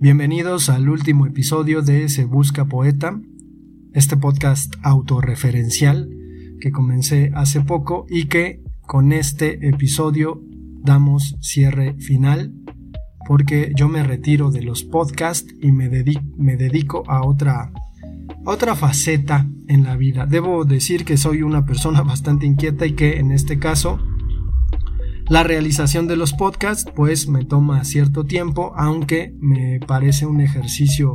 Bienvenidos al último episodio de Se Busca Poeta, este podcast autorreferencial que comencé hace poco y que con este episodio damos cierre final porque yo me retiro de los podcasts y me, dedico, a otra, otra faceta en la vida. Debo decir que soy una persona bastante inquieta y que en este caso la realización de los podcasts pues me toma cierto tiempo, aunque me parece un ejercicio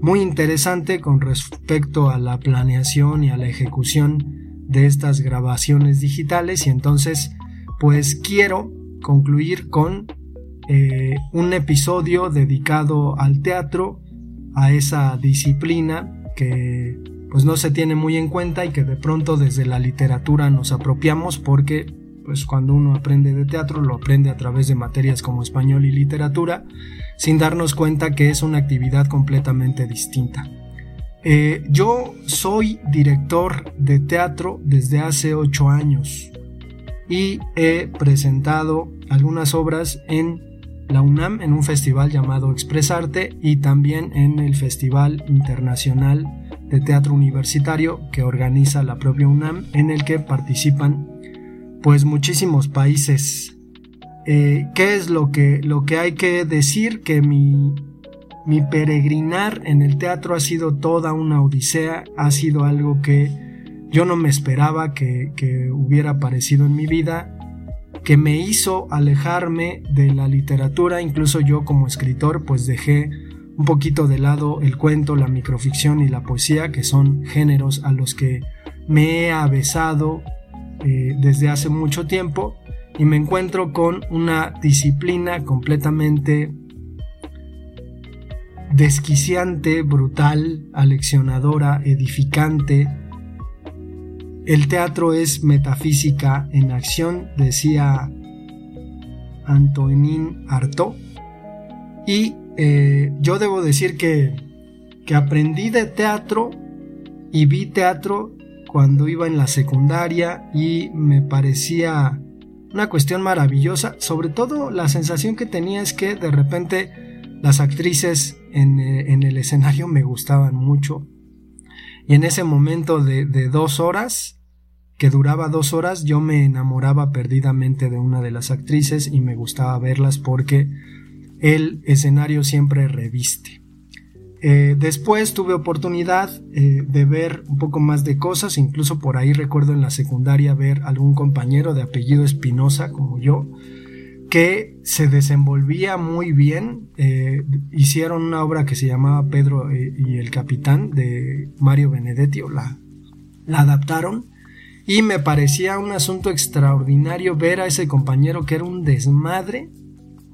muy interesante con respecto a la planeación y a la ejecución de estas grabaciones digitales. Y entonces pues quiero concluir con eh, un episodio dedicado al teatro, a esa disciplina que pues no se tiene muy en cuenta y que de pronto desde la literatura nos apropiamos porque pues cuando uno aprende de teatro lo aprende a través de materias como español y literatura, sin darnos cuenta que es una actividad completamente distinta. Eh, yo soy director de teatro desde hace ocho años y he presentado algunas obras en la UNAM en un festival llamado Expresarte y también en el Festival Internacional de Teatro Universitario que organiza la propia UNAM en el que participan pues muchísimos países. Eh, ¿Qué es lo que, lo que hay que decir? Que mi, mi peregrinar en el teatro ha sido toda una odisea, ha sido algo que yo no me esperaba que, que hubiera aparecido en mi vida, que me hizo alejarme de la literatura, incluso yo como escritor pues dejé un poquito de lado el cuento, la microficción y la poesía, que son géneros a los que me he avesado eh, desde hace mucho tiempo y me encuentro con una disciplina completamente desquiciante, brutal, aleccionadora, edificante. El teatro es metafísica en acción, decía Antonin Artaud. Y eh, yo debo decir que, que aprendí de teatro y vi teatro cuando iba en la secundaria y me parecía una cuestión maravillosa. Sobre todo la sensación que tenía es que de repente las actrices en, eh, el escenario me gustaban mucho. Y en ese momento de, de dos horas, que duraba dos horas, yo me enamoraba perdidamente de una de las actrices y me gustaba verlas porque el escenario siempre reviste. Eh, después tuve oportunidad eh, de ver un poco más de cosas, incluso por ahí recuerdo en la secundaria ver algún compañero de apellido Espinosa como yo, que se desenvolvía muy bien. Eh, hicieron una obra que se llamaba Pedro y el Capitán de Mario Benedetti, la, la adaptaron. Y me parecía un asunto extraordinario ver a ese compañero que era un desmadre,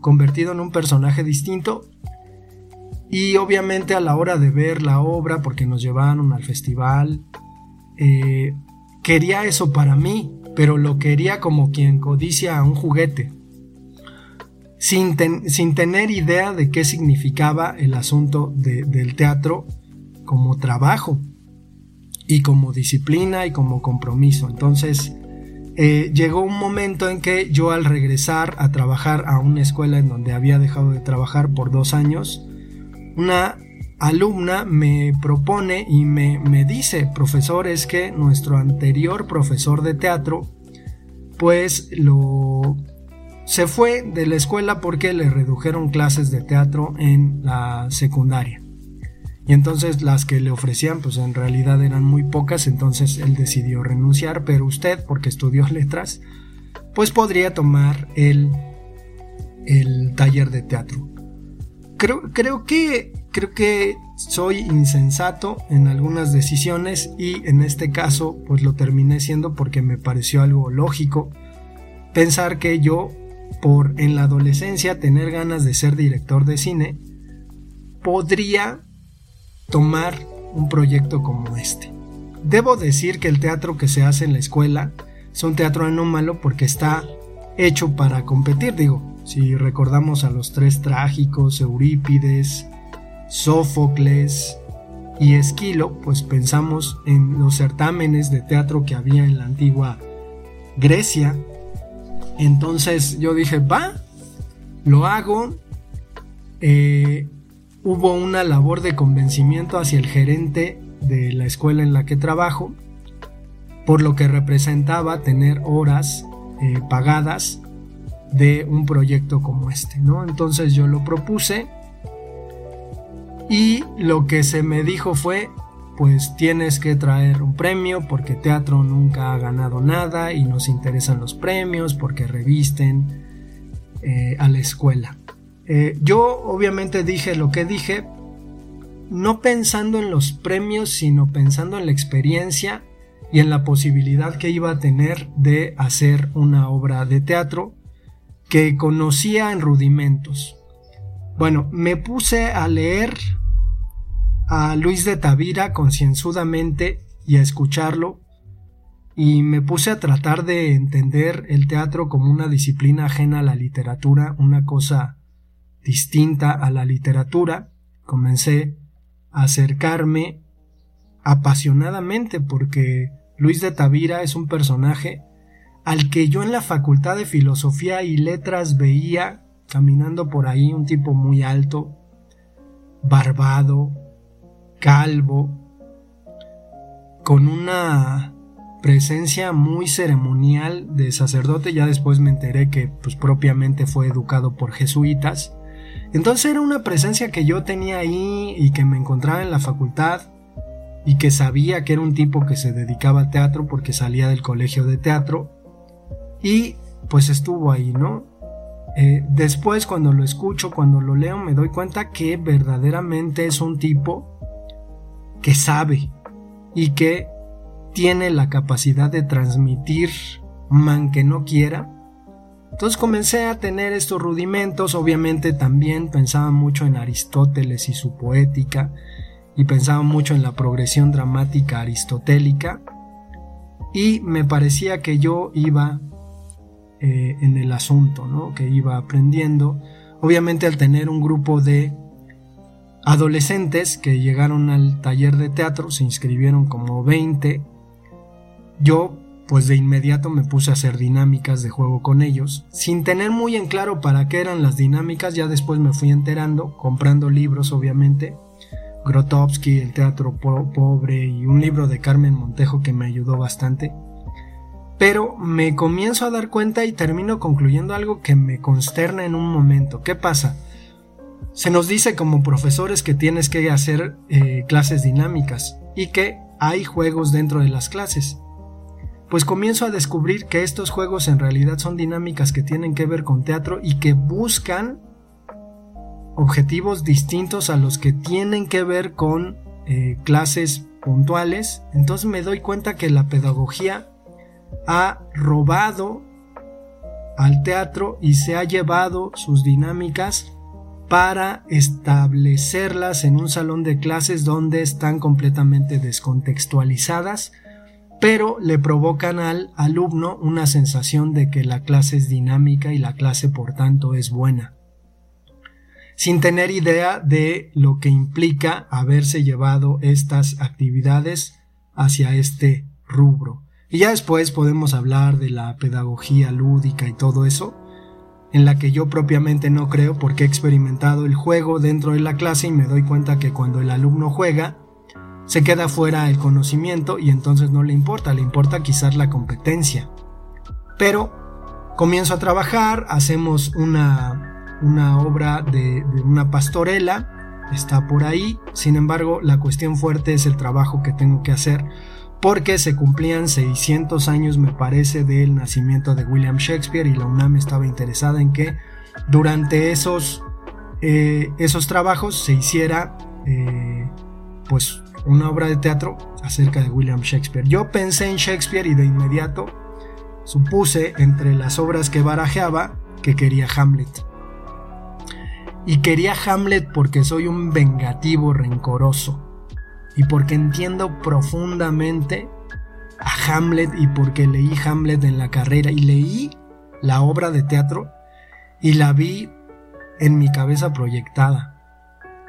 convertido en un personaje distinto y obviamente a la hora de ver la obra, porque nos llevaron al festival, eh, quería eso para mí, pero lo quería como quien codicia a un juguete, sin, sin tener idea de qué significaba el asunto del teatro como trabajo y como disciplina y como compromiso. Entonces, eh, llegó un momento en que yo al regresar a trabajar a una escuela en donde había dejado de trabajar por dos años, una alumna me propone y me, dice, profesor, es que nuestro anterior profesor de teatro, pues lo se fue de la escuela porque le redujeron clases de teatro en la secundaria. Y entonces las que le ofrecían, pues en realidad eran muy pocas, entonces él decidió renunciar, pero usted, porque estudió letras, pues podría tomar el, el taller de teatro creo, que creo que soy insensato en algunas decisiones y en este caso pues lo terminé siendo porque me pareció algo lógico pensar que yo por en la adolescencia tener ganas de ser director de cine podría tomar un proyecto como este. Debo decir que el teatro que se hace en la escuela es un teatro anómalo porque está hecho para competir, digo, si recordamos a los tres trágicos, Eurípides, Sófocles y Esquilo, pues pensamos en los certámenes de teatro que había en la antigua Grecia. Entonces yo dije, va, lo hago. Eh, hubo una labor de convencimiento hacia el gerente de la escuela en la que trabajo, por lo que representaba tener horas eh, pagadas de un proyecto como este, ¿no? Entonces yo lo propuse y lo que se me dijo fue, pues tienes que traer un premio porque teatro nunca ha ganado nada y nos interesan los premios porque revisten eh, a la escuela. Eh, yo obviamente dije lo que dije, no pensando en los premios, sino pensando en la experiencia y en la posibilidad que iba a tener de hacer una obra de teatro que conocía en rudimentos. Bueno, me puse a leer a Luis de Tavira concienzudamente y a escucharlo y me puse a tratar de entender el teatro como una disciplina ajena a la literatura, una cosa distinta a la literatura. Comencé a acercarme apasionadamente porque Luis de Tavira es un personaje al que yo en la Facultad de Filosofía y Letras veía caminando por ahí un tipo muy alto, barbado, calvo, con una presencia muy ceremonial de sacerdote, ya después me enteré que pues propiamente fue educado por jesuitas. Entonces era una presencia que yo tenía ahí y que me encontraba en la facultad y que sabía que era un tipo que se dedicaba al teatro porque salía del colegio de teatro y pues estuvo ahí, ¿no? Eh, después cuando lo escucho, cuando lo leo, me doy cuenta que verdaderamente es un tipo que sabe y que tiene la capacidad de transmitir man que no quiera. Entonces comencé a tener estos rudimentos, obviamente también pensaba mucho en Aristóteles y su poética, y pensaba mucho en la progresión dramática aristotélica, y me parecía que yo iba eh, en el asunto, ¿no? que iba aprendiendo. Obviamente al tener un grupo de adolescentes que llegaron al taller de teatro, se inscribieron como 20. Yo, pues de inmediato me puse a hacer dinámicas de juego con ellos, sin tener muy en claro para qué eran las dinámicas, ya después me fui enterando, comprando libros obviamente, Grotowski, El Teatro Pobre y un libro de Carmen Montejo que me ayudó bastante. Pero me comienzo a dar cuenta y termino concluyendo algo que me consterna en un momento. ¿Qué pasa? Se nos dice como profesores que tienes que hacer eh, clases dinámicas y que hay juegos dentro de las clases. Pues comienzo a descubrir que estos juegos en realidad son dinámicas que tienen que ver con teatro y que buscan objetivos distintos a los que tienen que ver con eh, clases puntuales. Entonces me doy cuenta que la pedagogía ha robado al teatro y se ha llevado sus dinámicas para establecerlas en un salón de clases donde están completamente descontextualizadas, pero le provocan al alumno una sensación de que la clase es dinámica y la clase por tanto es buena, sin tener idea de lo que implica haberse llevado estas actividades hacia este rubro. Y ya después podemos hablar de la pedagogía lúdica y todo eso, en la que yo propiamente no creo porque he experimentado el juego dentro de la clase y me doy cuenta que cuando el alumno juega, se queda fuera el conocimiento y entonces no le importa, le importa quizás la competencia. Pero comienzo a trabajar, hacemos una, una obra de, de una pastorela, está por ahí, sin embargo la cuestión fuerte es el trabajo que tengo que hacer porque se cumplían 600 años, me parece, del nacimiento de William Shakespeare y la UNAM estaba interesada en que durante esos, eh, esos trabajos se hiciera eh, pues una obra de teatro acerca de William Shakespeare. Yo pensé en Shakespeare y de inmediato supuse entre las obras que barajeaba que quería Hamlet. Y quería Hamlet porque soy un vengativo rencoroso y porque entiendo profundamente a Hamlet y porque leí Hamlet en la carrera y leí la obra de teatro y la vi en mi cabeza proyectada.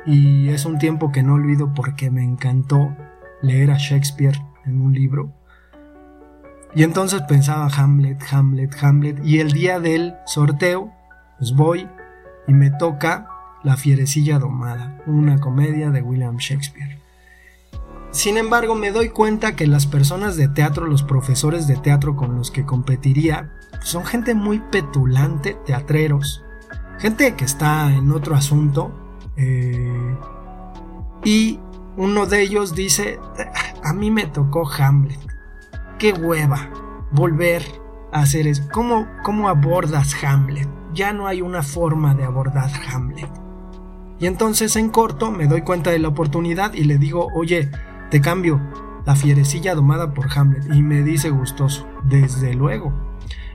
Y es un tiempo que no olvido porque me encantó leer a Shakespeare en un libro. Y entonces pensaba Hamlet, Hamlet, Hamlet. Y el día del sorteo, pues voy y me toca La fierecilla domada, una comedia de William Shakespeare. Sin embargo, me doy cuenta que las personas de teatro, los profesores de teatro con los que competiría, son gente muy petulante, teatreros, gente que está en otro asunto. Eh, y uno de ellos dice, a mí me tocó Hamlet. Qué hueva volver a hacer eso. ¿Cómo, ¿Cómo abordas Hamlet? Ya no hay una forma de abordar Hamlet. Y entonces en corto me doy cuenta de la oportunidad y le digo, oye, te cambio la fierecilla domada por Hamlet. Y me dice gustoso, desde luego.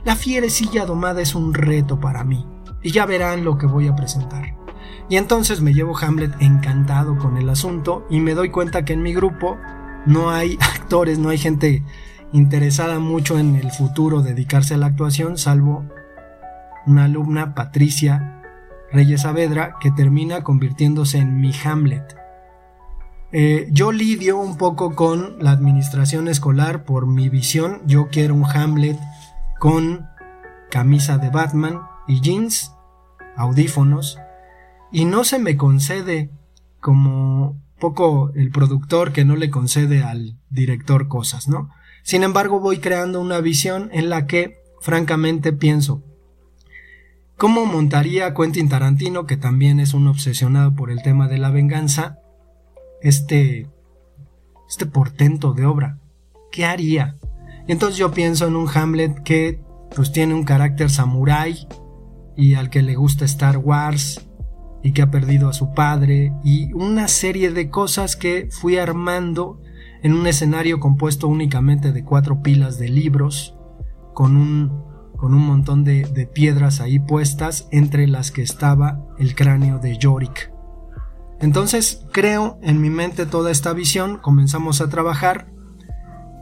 La fierecilla domada es un reto para mí y ya verán lo que voy a presentar. Y entonces me llevo Hamlet encantado con el asunto y me doy cuenta que en mi grupo no hay actores, no hay gente interesada mucho en el futuro dedicarse a la actuación, salvo una alumna, Patricia Reyes Saavedra, que termina convirtiéndose en mi Hamlet. Eh, yo lidio un poco con la administración escolar por mi visión. Yo quiero un Hamlet con camisa de Batman, y jeans, audífonos, y no se me concede como poco el productor que no le concede al director cosas, ¿no? Sin embargo, voy creando una visión en la que, francamente, pienso, ¿cómo montaría Quentin Tarantino, que también es un obsesionado por el tema de la venganza, este, este portento de obra? ¿Qué haría? Entonces yo pienso en un Hamlet que pues tiene un carácter samurái, y al que le gusta Star Wars y que ha perdido a su padre y una serie de cosas que fui armando en un escenario compuesto únicamente de cuatro pilas de libros con un, con un montón de, de piedras ahí puestas entre las que estaba el cráneo de Yorick. Entonces creo en mi mente toda esta visión, comenzamos a trabajar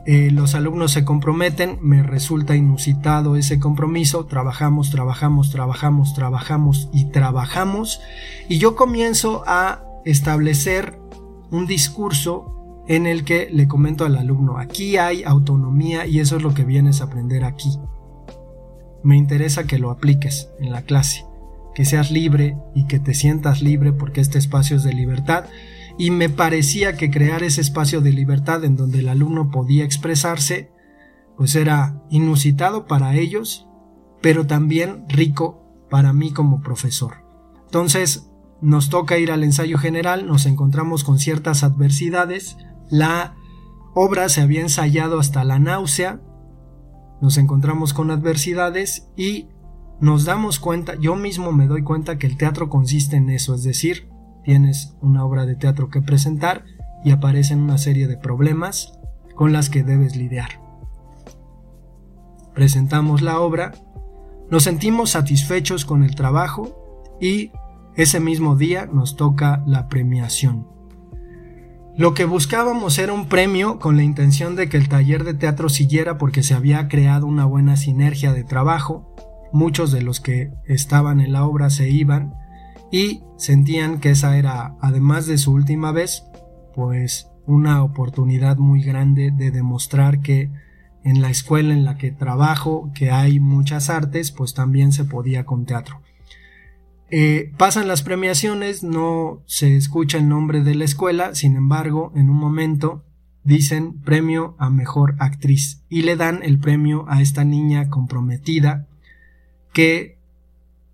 eh, los alumnos se comprometen, me resulta inusitado ese compromiso, trabajamos, trabajamos, trabajamos, trabajamos y trabajamos, y yo comienzo a establecer un discurso en el que le comento al alumno, aquí hay autonomía y eso es lo que vienes a aprender aquí. Me interesa que lo apliques en la clase, que seas libre y que te sientas libre porque este espacio es de libertad y me parecía que crear ese espacio de libertad en donde el alumno podía expresarse, pues era inusitado para ellos, pero también rico para mí como profesor. Entonces, nos toca ir al ensayo general, nos encontramos con ciertas adversidades, la obra se había ensayado hasta la náusea, nos encontramos con adversidades y nos damos cuenta, yo mismo me doy cuenta que el teatro consiste en eso, es decir, tienes una obra de teatro que presentar y aparecen una serie de problemas con las que debes lidiar. Presentamos la obra, nos sentimos satisfechos con el trabajo y ese mismo día nos toca la premiación. Lo que buscábamos era un premio con la intención de que el taller de teatro siguiera porque se había creado una buena sinergia de trabajo. Muchos de los que estaban en la obra se iban y sentían que esa era, además de su última vez, pues una oportunidad muy grande de demostrar que en la escuela en la que trabajo, que hay muchas artes, pues también se podía con teatro. Eh, pasan las premiaciones, no se escucha el nombre de la escuela, sin embargo, en un momento dicen premio a mejor actriz y le dan el premio a esta niña comprometida que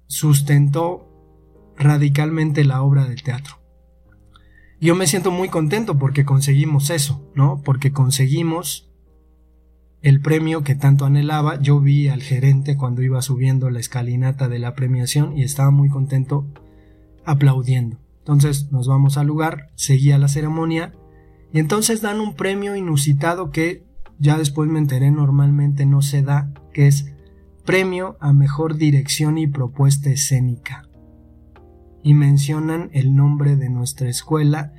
sustentó radicalmente la obra del teatro. Yo me siento muy contento porque conseguimos eso, ¿no? Porque conseguimos el premio que tanto anhelaba. Yo vi al gerente cuando iba subiendo la escalinata de la premiación y estaba muy contento aplaudiendo. Entonces nos vamos al lugar, seguía la ceremonia Y entonces dan un premio inusitado que ya después me enteré normalmente no se da, que es premio a mejor dirección y propuesta escénica. Y mencionan el nombre de nuestra escuela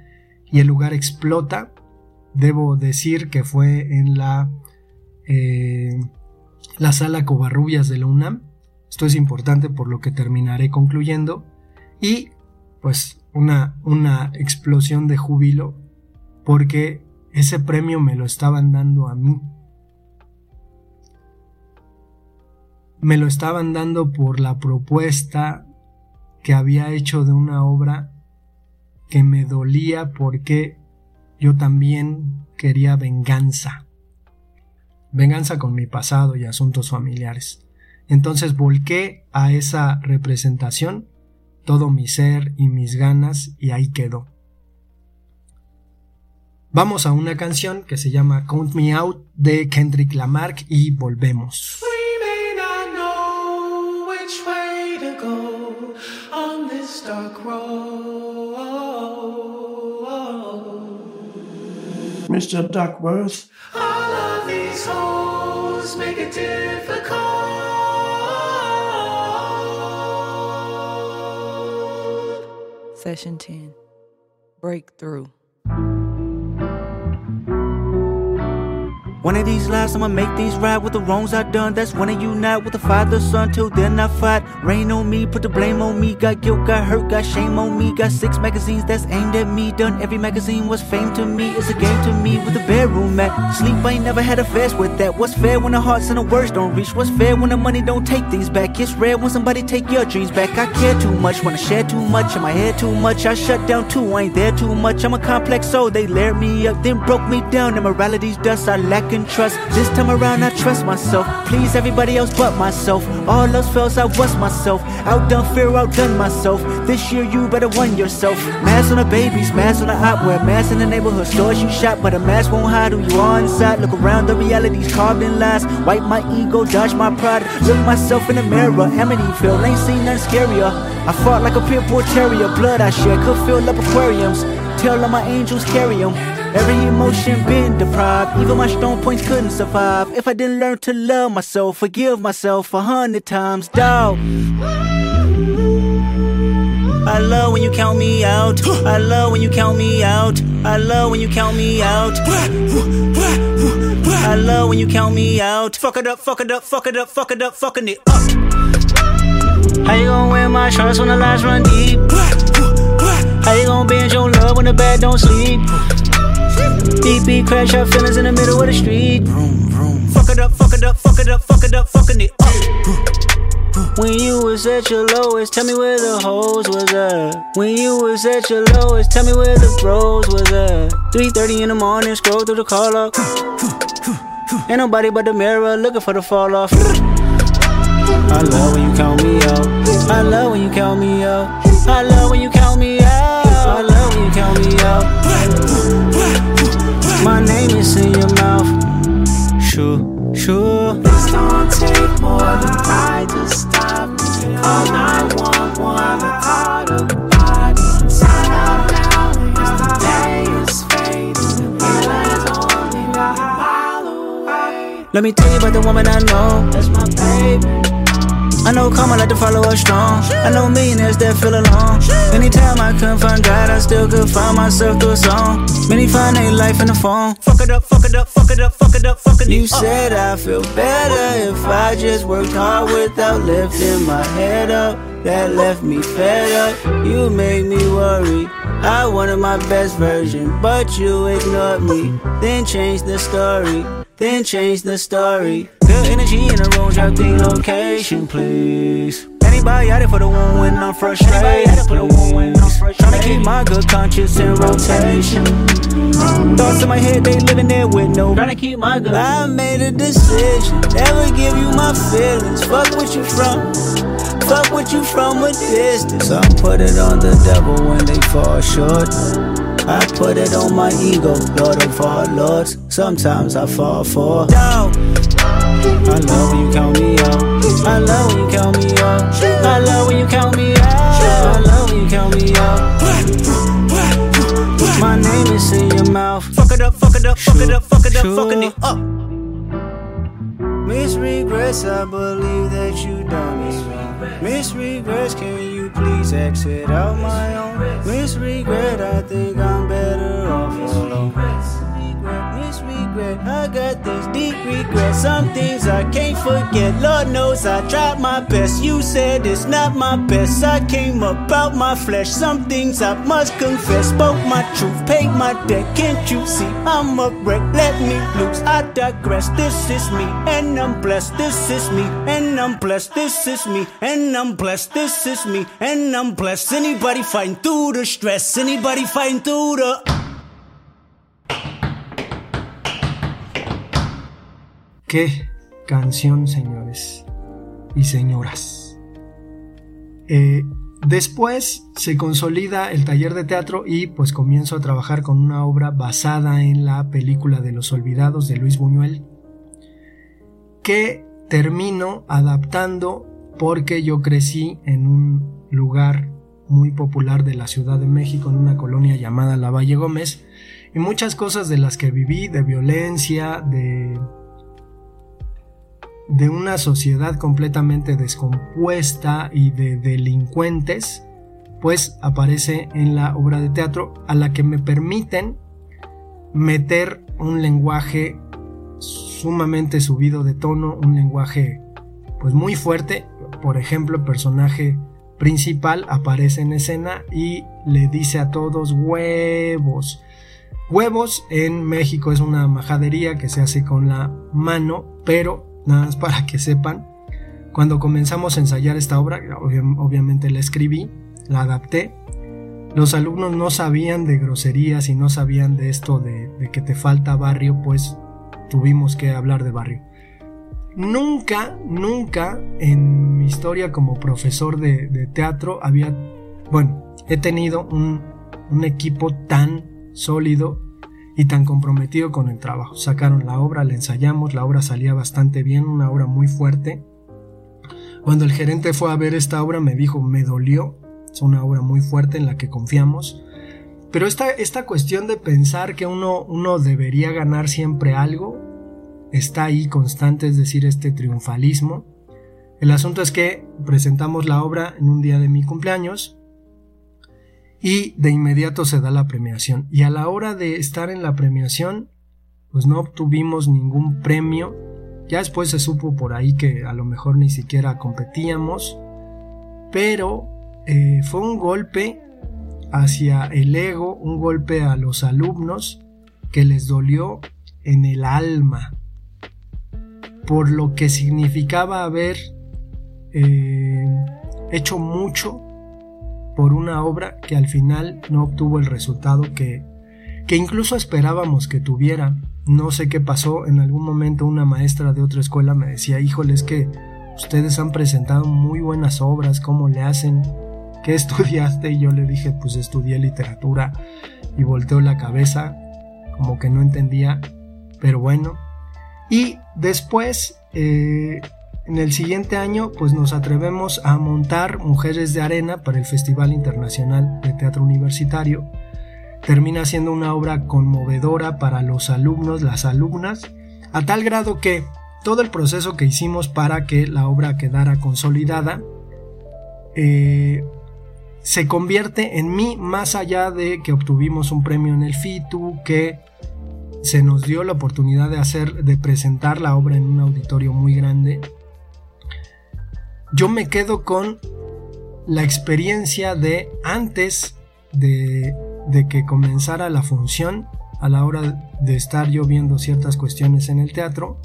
y el lugar explota. Debo decir que fue en la, eh, la sala Covarrubias de la UNAM. Esto es importante por lo que terminaré concluyendo. Y pues una, una explosión de júbilo porque ese premio me lo estaban dando a mí. Me lo estaban dando por la propuesta que había hecho de una obra que me dolía porque yo también quería venganza. Venganza con mi pasado y asuntos familiares. Entonces volqué a esa representación todo mi ser y mis ganas y ahí quedó. Vamos a una canción que se llama Count Me Out de Kendrick Lamarck y volvemos. Mr. Duckworth. All of these holes make it difficult. Session 10 Breakthrough. One of these lives, I'ma make things right with the wrongs I done. That's when I unite with the father, son. Till then, I fight. Rain on me, put the blame on me. Got guilt, got hurt, got shame on me. Got six magazines that's aimed at me. Done every magazine was fame to me. It's a game to me with the bedroom mat. Sleep, I ain't never had a fast with that. What's fair when the hearts and the words don't reach? What's fair when the money don't take things back? It's rare when somebody take your dreams back. I care too much, wanna share too much. In my head too much, I shut down too. I ain't there too much. I'm a complex soul. They layered me up, then broke me down. Immorality's dust, I lack in trust. This time around, I trust myself. Please everybody else but myself. All else fails, I was myself. Outdone fear, outdone myself. This year, you better won yourself. Mask on the babies, mask on the op, wear mask in the neighborhood stores you shop, but a mask won't hide who you are inside. Look around, the reality's carved in lies. Wipe my ego, dodge my pride. Look myself in the mirror, Amityville, ain't seen nothing scarier. I fought like a pit bull terrier, blood I shed could fill up aquariums. Tell all my angels carry them. Every emotion been deprived, even my strong points couldn't survive. If I didn't learn to love myself, forgive myself a hundred times, dog. I love when you count me out. I love when you count me out. I love when you count me out. I love when you count me out. Fuck it up, fuck it up, fuck it up, fuck it up, fucking it up. How you gonna wear my shorts when the lights run deep? How you gonna bend your love when the bed don't sleep? Beat, crash out feelings in the middle of the street. Fuck it up, fuck it up, fuck it up, fuck it up, fucking it up. When you was at your lowest, tell me where the hoes was at. When you was at your lowest, tell me where the bros was at. 3:30 in the morning, scroll through the call up. Ain't nobody but the mirror looking for the fall off. I love when you count me out. I love when you count me out. I love when you count me out. Count me out. My name is in your mouth. Sure, sure. This don't take more than to stop. Call 911, call the body. Sign up now the day is fading. Only a mile away. Let me tell you about the woman I know. That's my baby. I know karma like to follow us strong. I know millionaires that feel alone. Anytime I couldn't find God, I still could find myself through a song. Many find their life in the phone. Fuck it up, fuck it up, fuck it up, fuck it up, fuck it up. You said I feel better if I just worked hard without lifting my head up. That left me fed up. You made me worry. I wanted my best version, but you ignored me. Then changed the story. Then change the story. Energy in the room, drop the location, please. Anybody out there for the one when I'm frustrated? Tryna keep my good conscience in rotation. Thoughts in my head, they living there with no. Tryna keep my good. I made a decision, never give you my feelings. Fuck what you from. Fuck what you from a distance. I put it on the devil when they fall short. I put it on my ego, Lord of all lords. Sometimes I fall for doubt. I love when you count me out. I love when you count me out. I love when you count me out. I love when you count me out. My name is in your mouth. fuck it up, fuck it up, True. fucking it up. Fuckin' it up. Miss regrets, I believe that you done me. Miss regrets, can you please exit out my own? Miss regret, I think I'm better regret, I got these deep regrets. Some things I can't forget. Lord knows I tried my best. You said it's not my best. I came about my flesh. Some things I must confess. Spoke my truth, paid my debt. Can't you see I'm a wreck? Let me loose. I digress. This is me, and I'm blessed. This is me, and I'm blessed. This is me, and I'm blessed. This is me, and I'm blessed. Anybody fighting through the stress? Anybody fighting through the. Qué canción, señores y señoras. Eh, después se consolida el taller de teatro y pues comienzo a trabajar con una obra basada en la película de los olvidados de Luis Buñuel que termino adaptando porque yo crecí en un lugar muy popular de la Ciudad de México, en una colonia llamada La Valle Gómez, y muchas cosas de las que viví, de violencia, de de una sociedad completamente descompuesta y de delincuentes, pues aparece en la obra de teatro a la que me permiten meter un lenguaje sumamente subido de tono, un lenguaje pues muy fuerte, por ejemplo, el personaje principal aparece en escena y le dice a todos huevos. Huevos en México es una majadería que se hace con la mano, pero nada más para que sepan, cuando comenzamos a ensayar esta obra, obvi- obviamente la escribí, la adapté, los alumnos no sabían de groserías y no sabían de esto de, que te falta barrio, pues tuvimos que hablar de barrio. Nunca, nunca en mi historia como profesor de, teatro había, bueno, he tenido un equipo tan sólido y tan comprometido con el trabajo. Sacaron la obra, la ensayamos, la obra salía bastante bien, una obra muy fuerte. Cuando el gerente fue a ver esta obra me dijo, me dolió, es una obra muy fuerte en la que confiamos. Pero esta, esta cuestión de pensar que uno, uno debería ganar siempre algo, está ahí constante, es decir, este triunfalismo. El asunto es que presentamos la obra en un día de mi cumpleaños, y de inmediato se da la premiación. Y a la hora de estar en la premiación, pues no obtuvimos ningún premio. Ya después se supo por ahí que a lo mejor ni siquiera competíamos, pero eh, fue un golpe hacia el ego, un golpe a los alumnos que les dolió en el alma por lo que significaba haber eh, hecho mucho por una obra que al final no obtuvo el resultado que, que incluso esperábamos que tuviera. No sé qué pasó, en algún momento una maestra de otra escuela me decía, híjole, es que ustedes han presentado muy buenas obras, ¿cómo le hacen? ¿Qué estudiaste? Y yo le dije, pues estudié literatura y volteó la cabeza, como que no entendía, pero bueno. Y después, eh, en el siguiente año, pues nos atrevemos a montar Mujeres de Arena para el Festival Internacional de Teatro Universitario. Termina siendo una obra conmovedora para los alumnos, las alumnas, a tal grado que todo el proceso que hicimos para que la obra quedara consolidada eh, se convierte en mí más allá de que obtuvimos un premio en el FITU, que se nos dio la oportunidad de hacer, de presentar la obra en un auditorio muy grande yo me quedo con la experiencia de antes de, de, que comenzara la función, a la hora de estar yo viendo ciertas cuestiones en el teatro,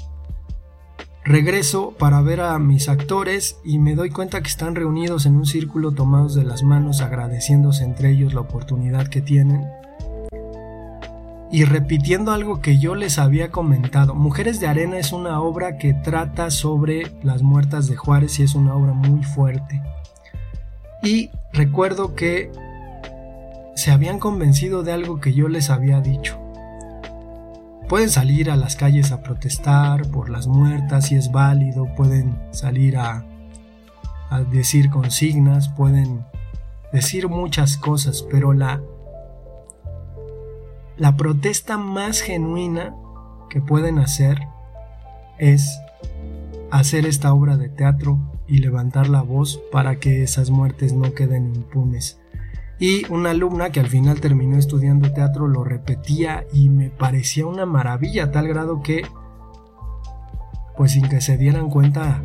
regreso para ver a mis actores y me doy cuenta que están reunidos en un círculo tomados de las manos agradeciéndose entre ellos la oportunidad que tienen y repitiendo algo que yo les había comentado. Mujeres de Arena es una obra que trata sobre las muertas de Juárez y es una obra muy fuerte. Y recuerdo que se habían convencido de algo que yo les había dicho. Pueden salir a las calles a protestar por las muertas si es válido, pueden salir a, a decir consignas, pueden decir muchas cosas, pero la la protesta más genuina que pueden hacer es hacer esta obra de teatro y levantar la voz para que esas muertes no queden impunes. Y una alumna que al final terminó estudiando teatro lo repetía y me parecía una maravilla a tal grado que, pues sin que se dieran cuenta,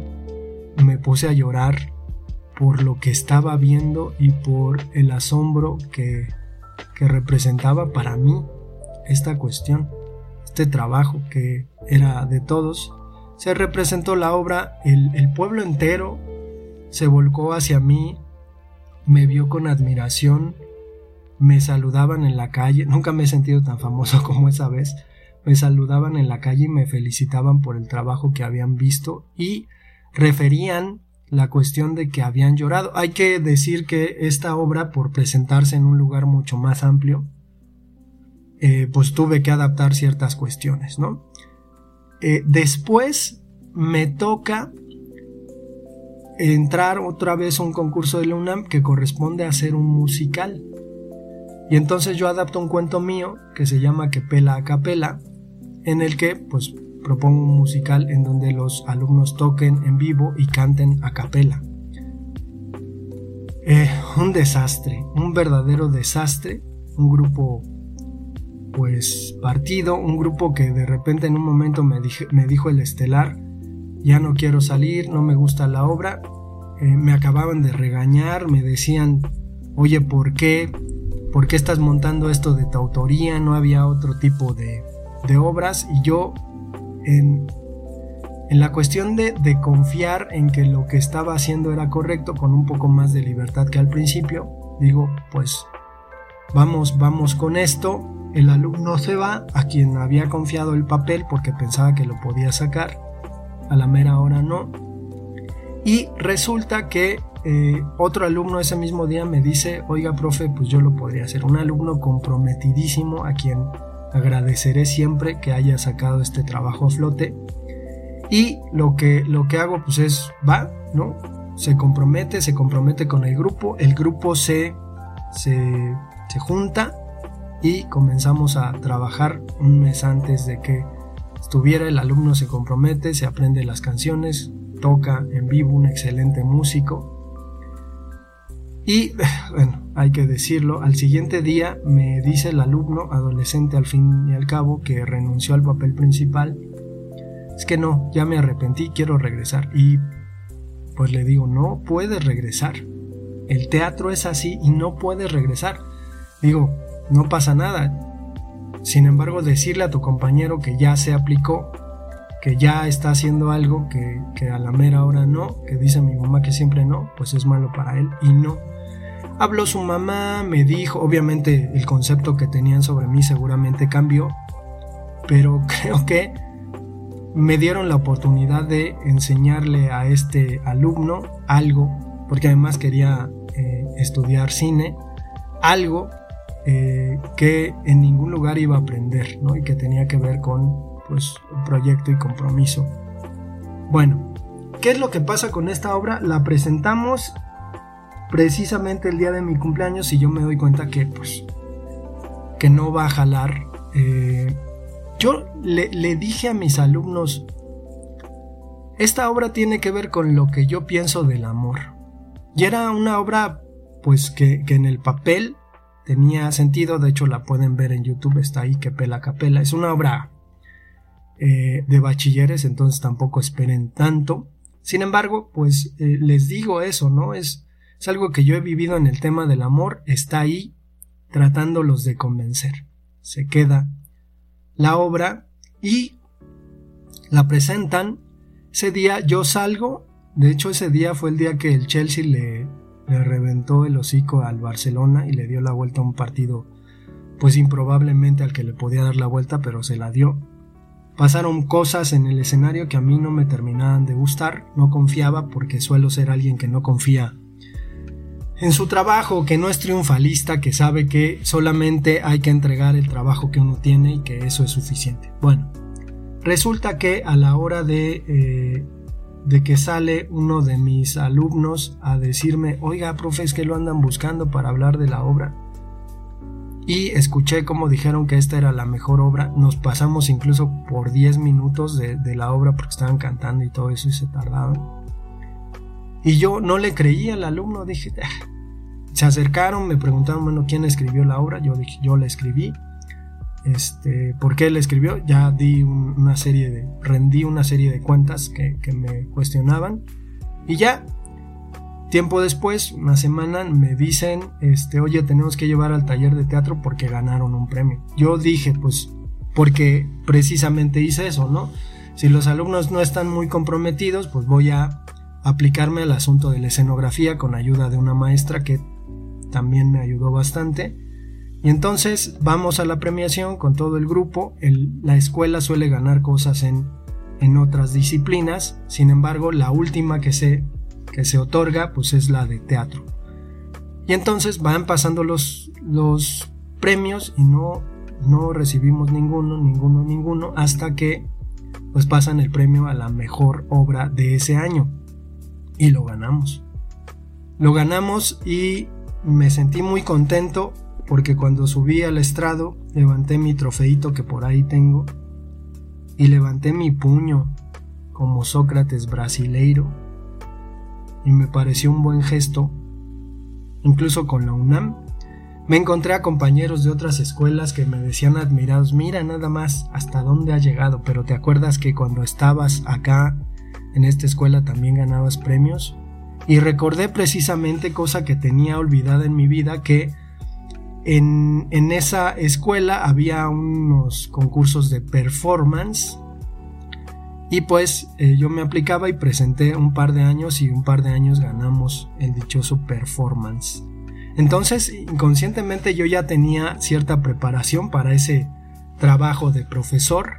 me puse a llorar por lo que estaba viendo y por el asombro que, que representaba para mí esta cuestión, este trabajo que era de todos. Se representó la obra, el, el pueblo entero se volcó hacia mí me vio con admiración, me saludaban en la calle, nunca me he sentido tan famoso como esa vez, me saludaban en la calle y me felicitaban por el trabajo que habían visto y referían la cuestión de que habían llorado. Hay que decir que esta obra, por presentarse en un lugar mucho más amplio, eh, pues tuve que adaptar ciertas cuestiones, ¿no? Eh, después me toca entrar otra vez a un concurso de la UNAM que corresponde a hacer un musical. Y entonces yo adapto un cuento mío que se llama Que pela a capela, en el que pues propongo un musical en donde los alumnos toquen en vivo y canten a capela. Eh, un desastre, un verdadero desastre, un grupo pues partido, un grupo que de repente en un momento me, dijo el estelar, ya no quiero salir, no me gusta la obra. Eh, me acababan de regañar, me decían, oye, ¿por qué? ¿Por qué estás montando esto de tu autoría? No había otro tipo de, obras. Y yo, en, en la cuestión de, de, confiar en que lo que estaba haciendo era correcto, con un poco más de libertad que al principio, digo, pues vamos, vamos con esto. El alumno se va, a quien había confiado el papel porque pensaba que lo podía sacar a la mera hora no. Y resulta que eh, otro alumno ese mismo día me dice, oiga, profe, pues yo lo podría hacer. Un alumno comprometidísimo a quien agradeceré siempre que haya sacado este trabajo a flote. Y lo que, lo que hago pues es, va, ¿no? Se compromete, se compromete con el grupo, el grupo se, se, se junta y comenzamos a trabajar un mes antes de que estuviera, el alumno se compromete, se aprende las canciones, toca en vivo, un excelente músico. Y bueno, hay que decirlo, al siguiente día me dice el alumno, adolescente al fin y al cabo, que renunció al papel principal. Es que no, ya me arrepentí, quiero regresar. Y pues le digo, no puedes regresar. El teatro es así y no puedes regresar. Digo, no pasa nada, sin embargo, decirle a tu compañero que ya se aplicó, que ya está haciendo algo que, a la mera hora no, que dice mi mamá que siempre no, pues es malo para él y no. Habló su mamá, me dijo, obviamente el concepto que tenían sobre mí seguramente cambió, pero creo que me dieron la oportunidad de enseñarle a este alumno algo, porque además quería eh, estudiar cine, algo eh, que en ningún lugar iba a aprender, ¿no? Y que tenía que ver con, pues, proyecto y compromiso. Bueno, ¿qué es lo que pasa con esta obra? La presentamos precisamente el día de mi cumpleaños y yo me doy cuenta que, pues, que no va a jalar. Eh, yo le, dije a mis alumnos, esta obra tiene que ver con lo que yo pienso del amor. Y era una obra, pues, que en el papel tenía sentido, de hecho la pueden ver en YouTube, está ahí que pela capela, es una obra eh, de bachilleres, entonces tampoco esperen tanto. Sin embargo, pues eh, les digo eso, ¿no? Es, es algo que yo he vivido en el tema del amor, está ahí tratándolos de convencer. Se queda la obra y la presentan. Ese día yo salgo, de hecho ese día fue el día que el Chelsea le, le reventó el hocico al Barcelona y le dio la vuelta a un partido, pues improbablemente al que le podía dar la vuelta, pero se la dio. Pasaron cosas en el escenario que a mí no me terminaban de gustar, no confiaba porque suelo ser alguien que no confía en su trabajo, que no es triunfalista, que sabe que solamente hay que entregar el trabajo que uno tiene y que eso es suficiente. Bueno, resulta que a la hora de eh, de que sale uno de mis alumnos a decirme, oiga, profe, es que lo andan buscando para hablar de la obra. y escuché como dijeron que esta era la mejor obra. Nos pasamos incluso por 10 minutos de, la obra porque estaban cantando y todo eso y se tardaban. Y yo no le creía al alumno, dije, "Ah". se acercaron, me preguntaron, bueno, ¿quién escribió la obra? Yo dije, yo la escribí. Este, ¿por qué la escribió? Ya di un- una serie de, rendí una serie de cuentas que, que me cuestionaban. Y ya, tiempo después, una semana, me dicen, este, oye, tenemos que llevar al taller de teatro porque ganaron un premio. Yo dije, pues, porque precisamente hice eso, ¿no? Si los alumnos no están muy comprometidos, pues voy a aplicarme al asunto de la escenografía con ayuda de una maestra que también me ayudó bastante. Y entonces vamos a la premiación con todo el grupo. La escuela suele ganar cosas en, en otras disciplinas. Sin embargo, la última que se, que se otorga pues es la de teatro. Y entonces van pasando los, los premios y no, no recibimos ninguno, ninguno, ninguno, hasta que pues pasan el premio a la mejor obra de ese año. Y lo ganamos. Lo ganamos y me sentí muy contento porque cuando subí al estrado levanté mi trofeito que por ahí tengo y levanté mi puño como Sócrates brasileiro y me pareció un buen gesto. Incluso con la UNAM me encontré a compañeros de otras escuelas que me decían admirados, mira nada más hasta dónde ha llegado, pero te acuerdas que cuando estabas acá en esta escuela también ganabas premios? Y recordé precisamente cosa que tenía olvidada en mi vida, que en, esa escuela había unos concursos de performance y pues eh, yo me aplicaba y presenté un par de años y un par de años ganamos el dichoso performance. Entonces inconscientemente yo ya tenía cierta preparación para ese trabajo de profesor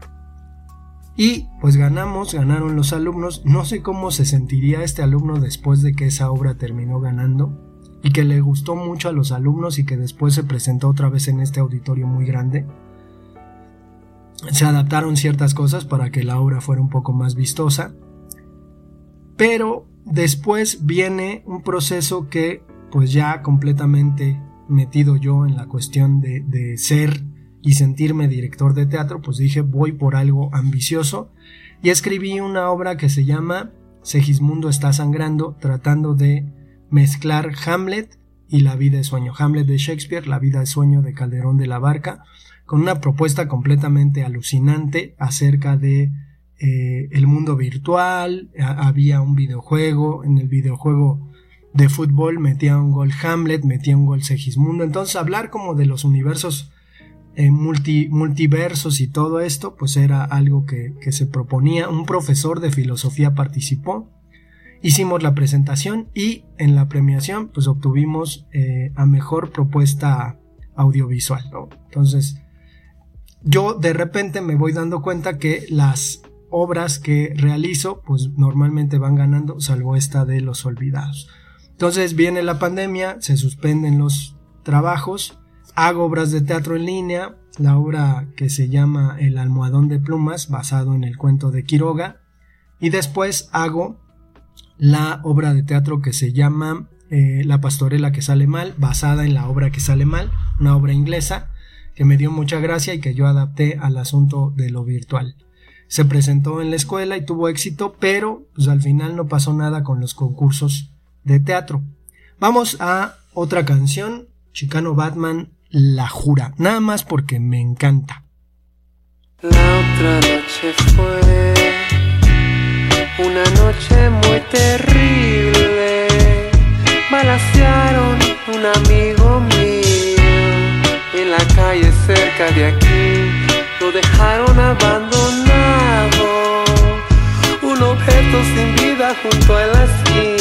y pues ganamos, ganaron los alumnos. No sé cómo se sentiría este alumno después de que esa obra terminó ganando y que le gustó mucho a los alumnos y que después se presentó otra vez en este auditorio muy grande. Se adaptaron ciertas cosas para que la obra fuera un poco más vistosa. Pero después viene un proceso que pues ya completamente metido yo en la cuestión de, de ser y sentirme director de teatro, pues dije voy por algo ambicioso y escribí una obra que se llama Segismundo está sangrando, tratando de mezclar Hamlet y La vida de sueño. Hamlet de Shakespeare, La vida de sueño de Calderón de la Barca, con una propuesta completamente alucinante acerca de eh, el mundo virtual, ha- había un videojuego, en el videojuego de fútbol metía un gol Hamlet, metía un gol Segismundo, entonces hablar como de los universos eh, multi, multiversos y todo esto, pues era algo que, que se proponía. Un profesor de filosofía participó. Hicimos la presentación y en la premiación pues obtuvimos eh, a mejor propuesta audiovisual. Entonces yo de repente me voy dando cuenta que las obras que realizo pues normalmente van ganando salvo esta de los olvidados. Entonces viene la pandemia, se suspenden los trabajos, hago obras de teatro en línea, la obra que se llama El almohadón de plumas, basado en el cuento de Quiroga, y después hago la obra de teatro que se llama eh, La pastorela que sale mal, basada en la obra que sale mal, una obra inglesa que me dio mucha gracia y que yo adapté al asunto de lo virtual. Se presentó en la escuela y tuvo éxito, pero pues al final no pasó nada con los concursos de teatro. Vamos a otra canción, Chicano Batman, La Jura, nada más porque me encanta. La otra noche fue una noche muy terrible. Balacearon un amigo mío en la calle cerca de aquí. Lo dejaron abandonado, un objeto sin vida junto a la esquina.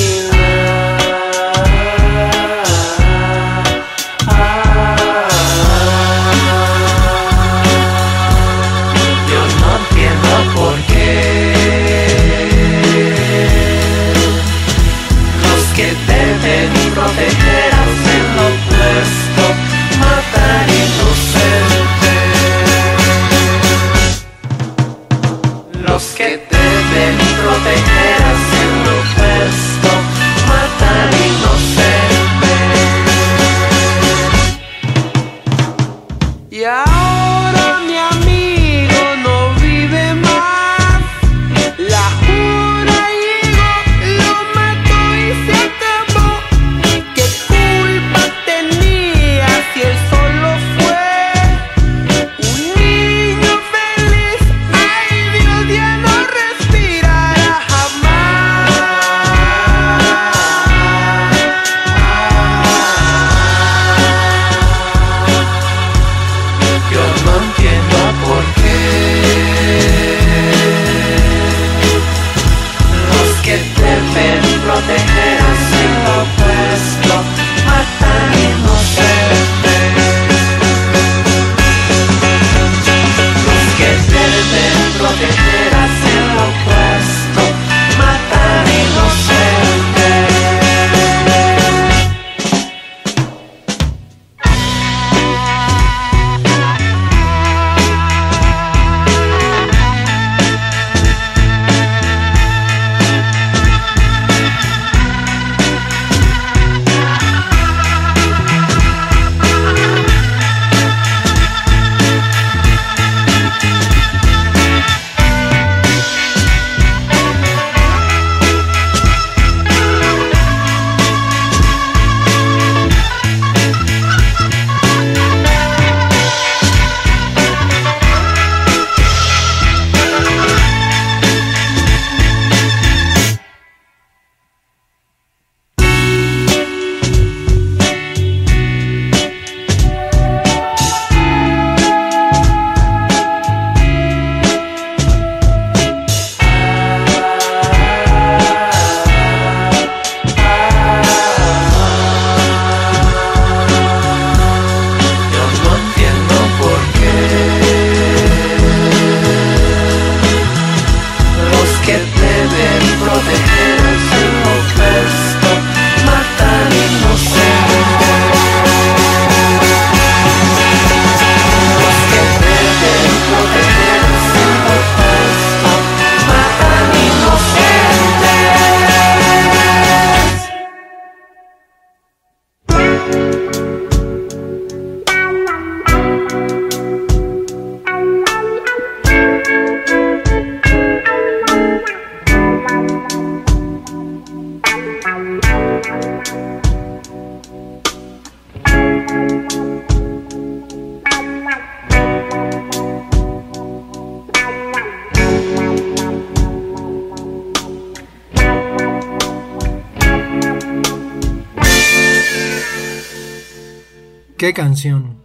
Canción?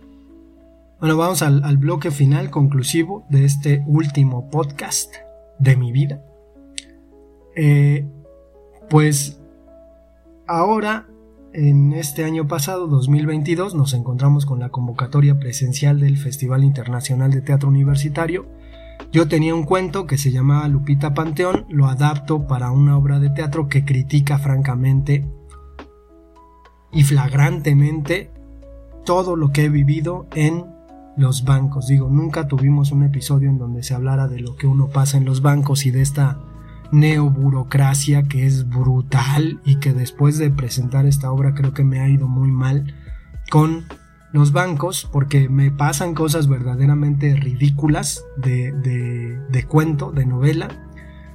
Bueno, vamos al, bloque final conclusivo de este último podcast de mi vida. Eh, pues ahora, en este año pasado, 2022, nos encontramos con la convocatoria presencial del Festival Internacional de Teatro Universitario. Yo tenía un cuento que se llamaba Lupita Panteón, lo adapto para una obra de teatro que critica francamente y flagrantemente todo lo que he vivido en los bancos. Digo, nunca tuvimos un episodio en donde se hablara de lo que uno pasa en los bancos y de esta neoburocracia que es brutal y que después de presentar esta obra creo que me ha ido muy mal con los bancos porque me pasan cosas verdaderamente ridículas de, de, de cuento, de novela.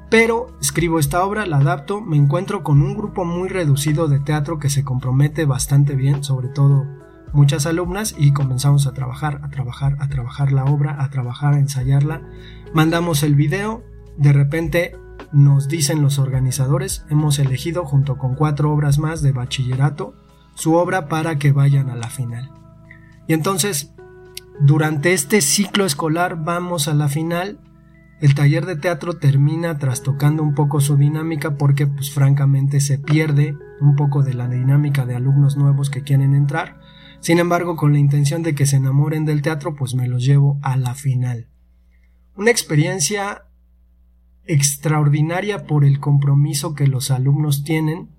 Pero escribo esta obra, la adapto, me encuentro con un grupo muy reducido de teatro que se compromete bastante bien, sobre todo muchas alumnas y comenzamos a trabajar, a trabajar, a trabajar la obra, a trabajar, a ensayarla. Mandamos el video, de repente nos dicen los organizadores, hemos elegido junto con cuatro obras más de bachillerato su obra para que vayan a la final. Y entonces, durante este ciclo escolar vamos a la final. El taller de teatro termina trastocando un poco su dinámica porque pues francamente se pierde un poco de la dinámica de alumnos nuevos que quieren entrar sin embargo, con la intención de que se enamoren del teatro, pues me los llevo a la final. Una experiencia extraordinaria por el compromiso que los alumnos tienen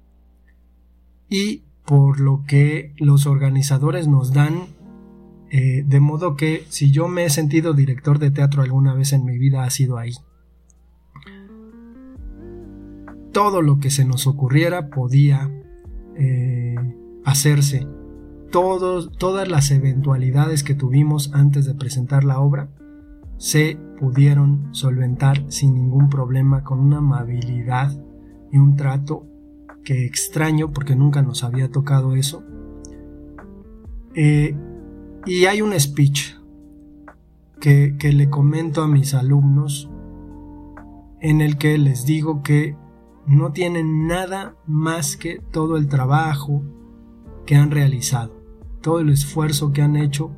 y por lo que los organizadores nos dan, eh, de modo que si yo me he sentido director de teatro alguna vez en mi vida ha sido ahí. Todo lo que se nos ocurriera podía eh, hacerse todos, todas las eventualidades que tuvimos antes de presentar la obra se pudieron solventar sin ningún problema con una amabilidad y un trato que extraño porque nunca nos había tocado eso. Eh, y hay un speech que, que le comento a mis alumnos en el que les digo que no tienen nada más que todo el trabajo que han realizado todo el esfuerzo que han hecho,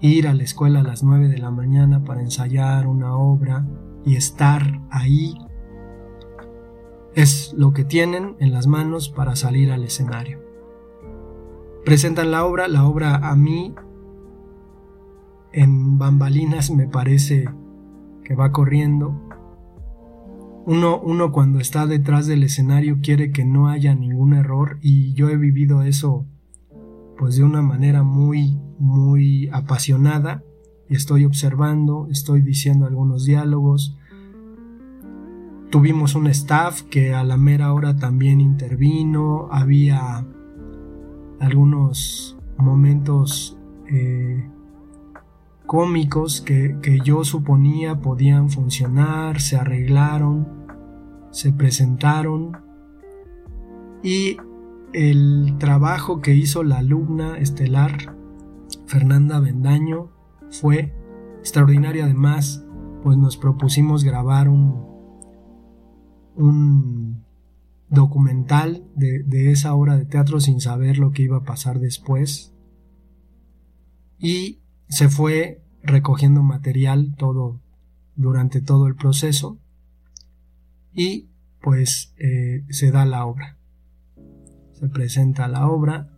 ir a la escuela a las 9 de la mañana para ensayar una obra y estar ahí, es lo que tienen en las manos para salir al escenario. Presentan la obra, la obra a mí en bambalinas me parece que va corriendo. Uno, uno cuando está detrás del escenario quiere que no haya ningún error y yo he vivido eso pues de una manera muy, muy apasionada. Y estoy observando, estoy diciendo algunos diálogos. Tuvimos un staff que a la mera hora también intervino. Había algunos momentos eh, cómicos que, que yo suponía podían funcionar, se arreglaron, se presentaron y el trabajo que hizo la alumna estelar Fernanda Bendaño fue extraordinario. Además, pues nos propusimos grabar un, un documental de, de esa obra de teatro sin saber lo que iba a pasar después. Y se fue recogiendo material todo durante todo el proceso. Y pues eh, se da la obra se presenta la obra,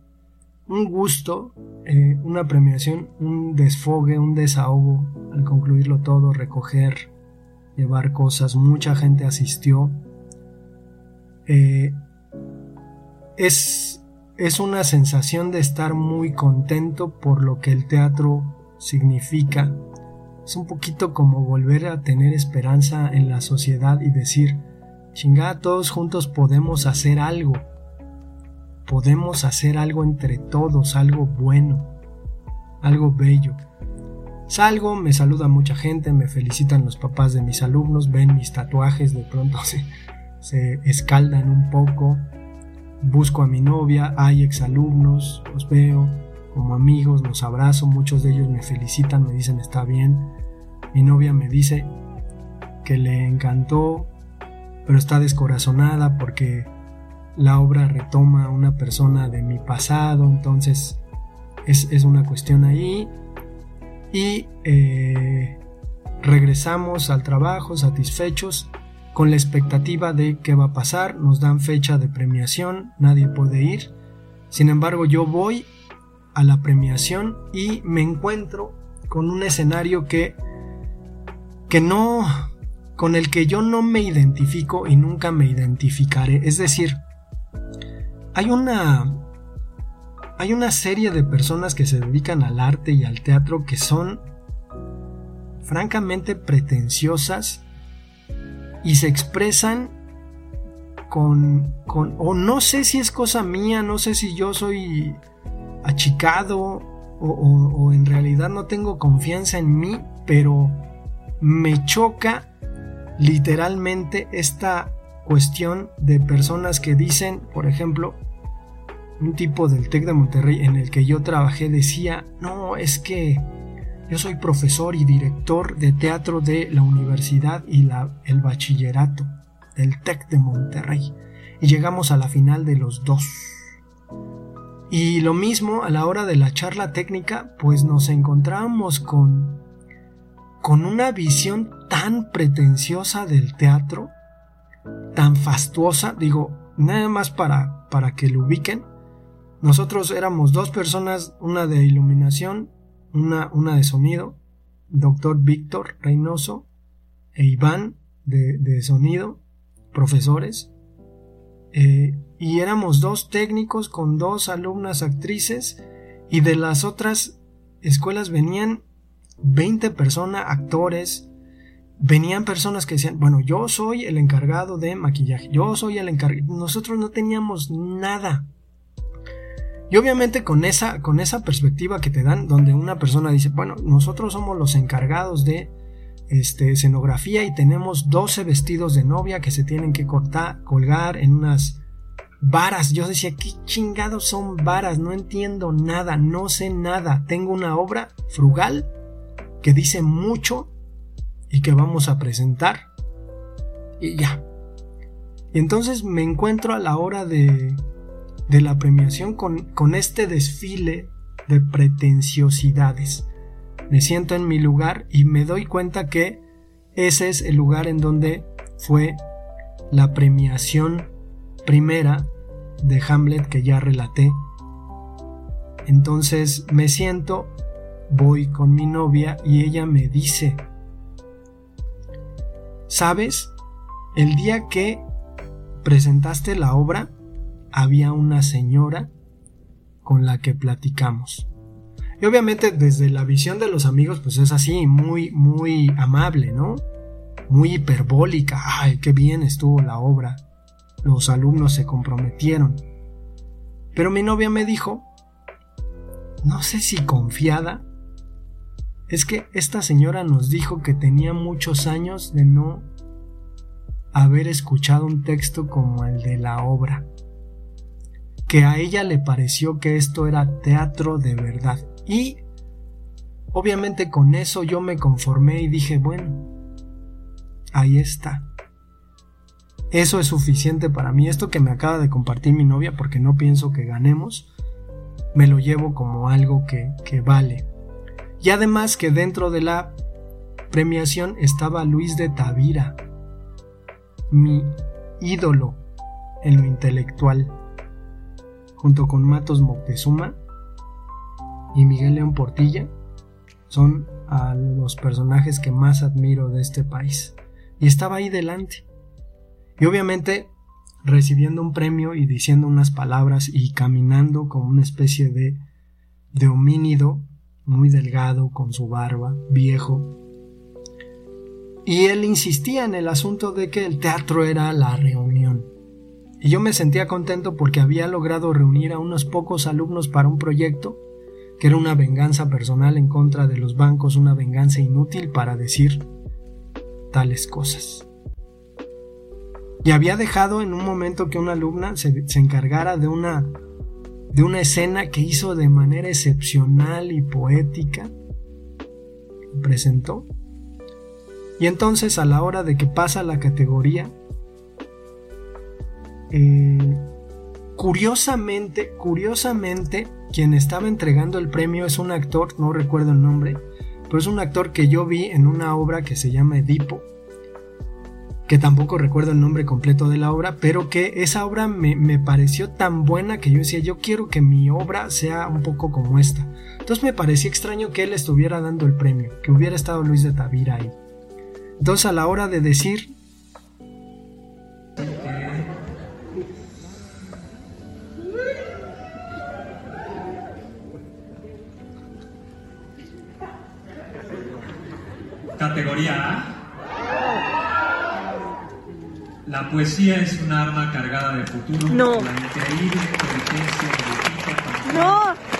un gusto, eh, una premiación, un desfogue, un desahogo al concluirlo todo, recoger, llevar cosas, mucha gente asistió. eh, es, es una sensación de estar muy contento por lo que el teatro significa. Es un poquito como volver a tener esperanza en la sociedad y decir, chingada, todos juntos podemos hacer algo. Podemos hacer algo entre todos, algo bueno, algo bello. Salgo, me saluda mucha gente, me felicitan los papás de mis alumnos, ven mis tatuajes, de pronto se, se escaldan un poco. Busco a mi novia, hay exalumnos, los veo como amigos, los abrazo, muchos de ellos me felicitan, me dicen está bien. Mi novia me dice que le encantó, pero está descorazonada porque la obra retoma a una persona de mi pasado, entonces es, es una cuestión ahí. Y eh, regresamos al trabajo satisfechos con la expectativa de qué va a pasar, nos dan fecha de premiación, nadie puede ir, sin embargo yo voy a la premiación y me encuentro con un escenario que que no con el que yo no me identifico y nunca me identificaré, es decir, hay una hay una serie de personas que se dedican al arte y al teatro que son francamente pretenciosas y se expresan con, con, o no sé si es cosa mía, no sé si yo soy achicado o, o en realidad no tengo confianza en mí, pero me choca literalmente esta cuestión de personas que dicen, por ejemplo, un tipo del TEC de Monterrey en el que yo trabajé decía, no, es que yo soy profesor y director de teatro de la universidad y la, el bachillerato del TEC de Monterrey. Y llegamos a la final de los dos. Y lo mismo a la hora de la charla técnica, pues nos encontramos con, con una visión tan pretenciosa del teatro, tan fastuosa, digo, nada más para, para que lo ubiquen, nosotros éramos dos personas, una de iluminación, una, una de sonido, doctor Víctor Reynoso e Iván de, sonido, profesores, eh, y éramos dos técnicos con dos alumnas actrices y de las otras escuelas venían 20 personas, actores, venían personas que decían, bueno, yo soy el encargado de maquillaje, yo soy el encargado, nosotros no teníamos nada, y obviamente con esa, con esa perspectiva que te dan, donde una persona dice, bueno, nosotros somos los encargados de este, escenografía y tenemos 12 vestidos de novia que se tienen que cortar, colgar en unas varas. Yo decía, ¿qué chingados son varas? No entiendo nada, no sé nada. Tengo una obra frugal que dice mucho y que vamos a presentar. Y ya. Y entonces me encuentro a la hora de de la premiación con, con este desfile de pretenciosidades. Me siento en mi lugar y me doy cuenta que ese es el lugar en donde fue la premiación primera de Hamlet que ya relaté. Entonces me siento, voy con mi novia y ella me dice, ¿sabes? El día que presentaste la obra, había una señora con la que platicamos. Y obviamente desde la visión de los amigos pues es así, muy, muy amable, ¿no? Muy hiperbólica. Ay, qué bien estuvo la obra. Los alumnos se comprometieron. Pero mi novia me dijo, no sé si confiada, es que esta señora nos dijo que tenía muchos años de no haber escuchado un texto como el de la obra que a ella le pareció que esto era teatro de verdad. Y obviamente con eso yo me conformé y dije, bueno, ahí está. Eso es suficiente para mí. Esto que me acaba de compartir mi novia, porque no pienso que ganemos, me lo llevo como algo que, que vale. Y además que dentro de la premiación estaba Luis de Tavira, mi ídolo en lo intelectual junto con Matos Moctezuma y Miguel León Portilla, son a los personajes que más admiro de este país. Y estaba ahí delante. Y obviamente recibiendo un premio y diciendo unas palabras y caminando como una especie de, de homínido muy delgado, con su barba, viejo. Y él insistía en el asunto de que el teatro era la reunión. Y yo me sentía contento porque había logrado reunir a unos pocos alumnos para un proyecto que era una venganza personal en contra de los bancos, una venganza inútil para decir tales cosas. Y había dejado en un momento que una alumna se, se encargara de una de una escena que hizo de manera excepcional y poética, presentó. Y entonces a la hora de que pasa la categoría, eh, curiosamente, curiosamente, quien estaba entregando el premio es un actor, no recuerdo el nombre, pero es un actor que yo vi en una obra que se llama Edipo, que tampoco recuerdo el nombre completo de la obra, pero que esa obra me, pareció tan buena que yo decía, yo quiero que mi obra sea un poco como esta. Entonces me parecía extraño que él estuviera dando el premio, que hubiera estado Luis de Tavira ahí. Entonces a la hora de decir... Categoría A. La poesía es un arma cargada de futuro. No. La increíble inteligencia de No.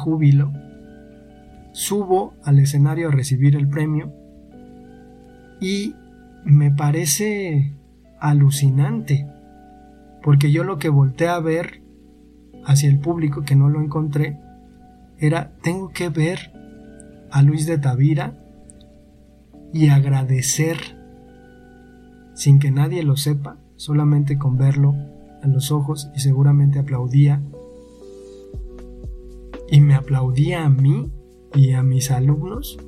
Júbilo, subo al escenario a recibir el premio y me parece alucinante, porque yo lo que volteé a ver hacia el público que no lo encontré era tengo que ver a Luis de Tavira y agradecer sin que nadie lo sepa, solamente con verlo a los ojos y seguramente aplaudía y me aplaudía a mí y a mis alumnos,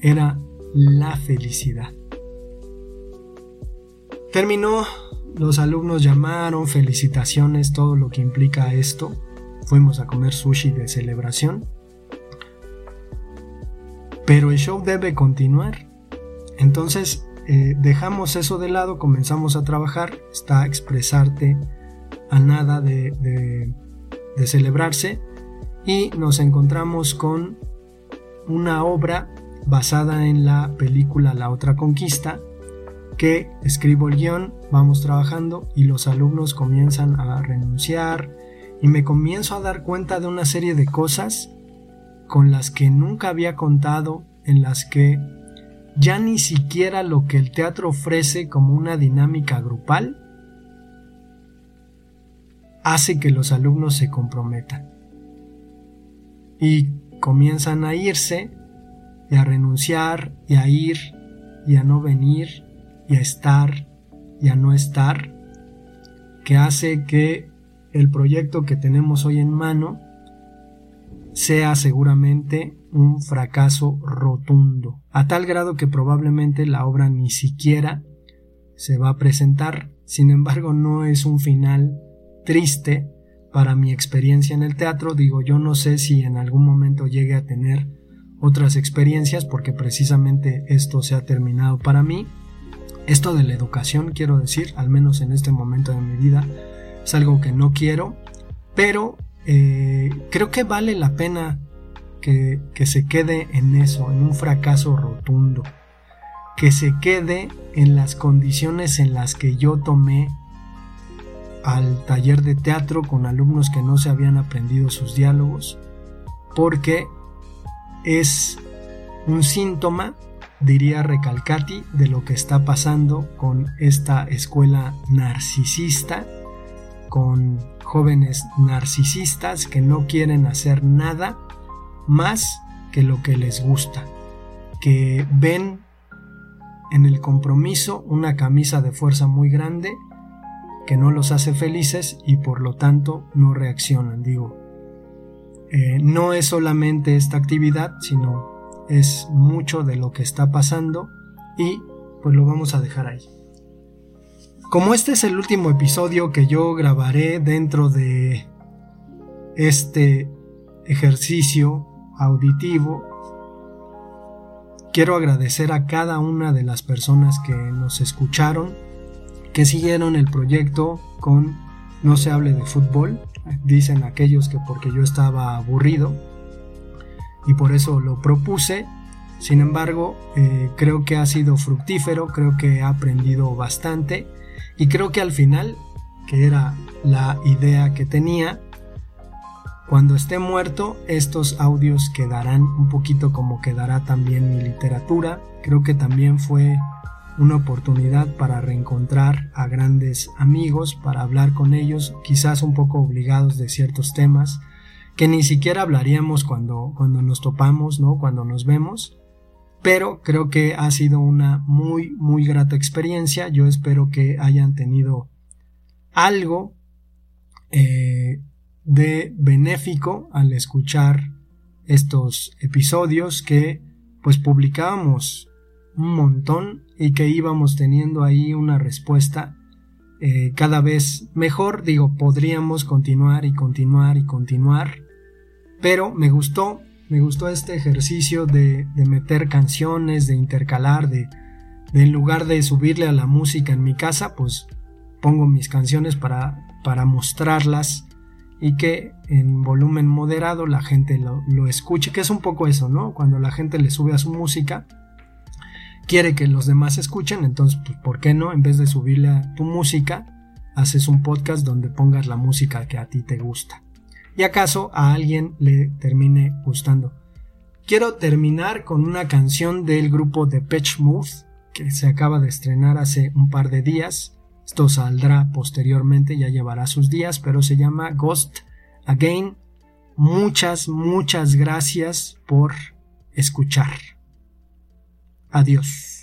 era la felicidad. Terminó, los alumnos llamaron, felicitaciones, todo lo que implica esto. Fuimos a comer sushi de celebración. Pero el show debe continuar. Entonces eh, dejamos eso de lado, comenzamos a trabajar. Está expresarte a nada de, de de celebrarse y nos encontramos con una obra basada en la película La otra conquista que escribo el guion, vamos trabajando y los alumnos comienzan a renunciar y me comienzo a dar cuenta de una serie de cosas con las que nunca había contado, en las que ya ni siquiera lo que el teatro ofrece como una dinámica grupal hace que los alumnos se comprometan. Y comienzan a irse y a renunciar y a ir y a no venir y a estar y a no estar, que hace que el proyecto que tenemos hoy en mano sea seguramente un fracaso rotundo, a tal grado que probablemente la obra ni siquiera se va a presentar. Sin embargo, no es un final triste para mi experiencia en el teatro. Digo, yo no sé si en algún momento llegue a tener otras experiencias porque precisamente esto se ha terminado para mí. Esto de la educación, quiero decir, al menos en este momento de mi vida, es algo que no quiero, pero eh, creo que vale la pena que, que se quede en eso, en un fracaso rotundo, que se quede en las condiciones en las que yo tomé al taller de teatro con alumnos que no se habían aprendido sus diálogos, porque es un síntoma, diría Recalcati, de lo que está pasando con esta escuela narcisista, con jóvenes narcisistas que no quieren hacer nada más que lo que les gusta, que ven en el compromiso una camisa de fuerza muy grande que no los hace felices y por lo tanto no reaccionan. Digo, eh, no es solamente esta actividad, sino es mucho de lo que está pasando y pues lo vamos a dejar ahí. Como este es el último episodio que yo grabaré dentro de este ejercicio auditivo, quiero agradecer a cada una de las personas que nos escucharon, que siguieron el proyecto con No se hable de fútbol, dicen aquellos que porque yo estaba aburrido y por eso lo propuse. Sin embargo, eh, creo que ha sido fructífero, creo que he aprendido bastante y creo que al final, que era la idea que tenía, cuando esté muerto, estos audios quedarán un poquito como quedará también mi literatura. Creo que también fue una oportunidad para reencontrar a grandes amigos, para hablar con ellos, quizás un poco obligados de ciertos temas que ni siquiera hablaríamos cuando, cuando nos topamos, ¿no? Cuando nos vemos. Pero creo que ha sido una muy, muy grata experiencia. Yo espero que hayan tenido algo eh, de benéfico al escuchar estos episodios que pues publicábamos un montón y que íbamos teniendo ahí una respuesta eh, cada vez mejor. Digo, podríamos continuar y continuar y continuar, pero me gustó, me gustó este ejercicio de, de meter canciones, de intercalar, de, de, en lugar de subirle a la música en mi casa, pues pongo mis canciones para, para mostrarlas y que en volumen moderado la gente lo, lo escuche, que es un poco eso, ¿no? Cuando la gente le sube a su música, quiere que los demás escuchen, entonces, pues, ¿por qué no? En vez de subirle a tu música, haces un podcast donde pongas la música que a ti te gusta. Y acaso a alguien le termine gustando. Quiero terminar con una canción del grupo de Patch Mode que se acaba de estrenar hace un par de días. Esto saldrá posteriormente, ya llevará sus días, pero se llama Ghost Again. Muchas, muchas gracias por escuchar. Adiós.